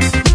grown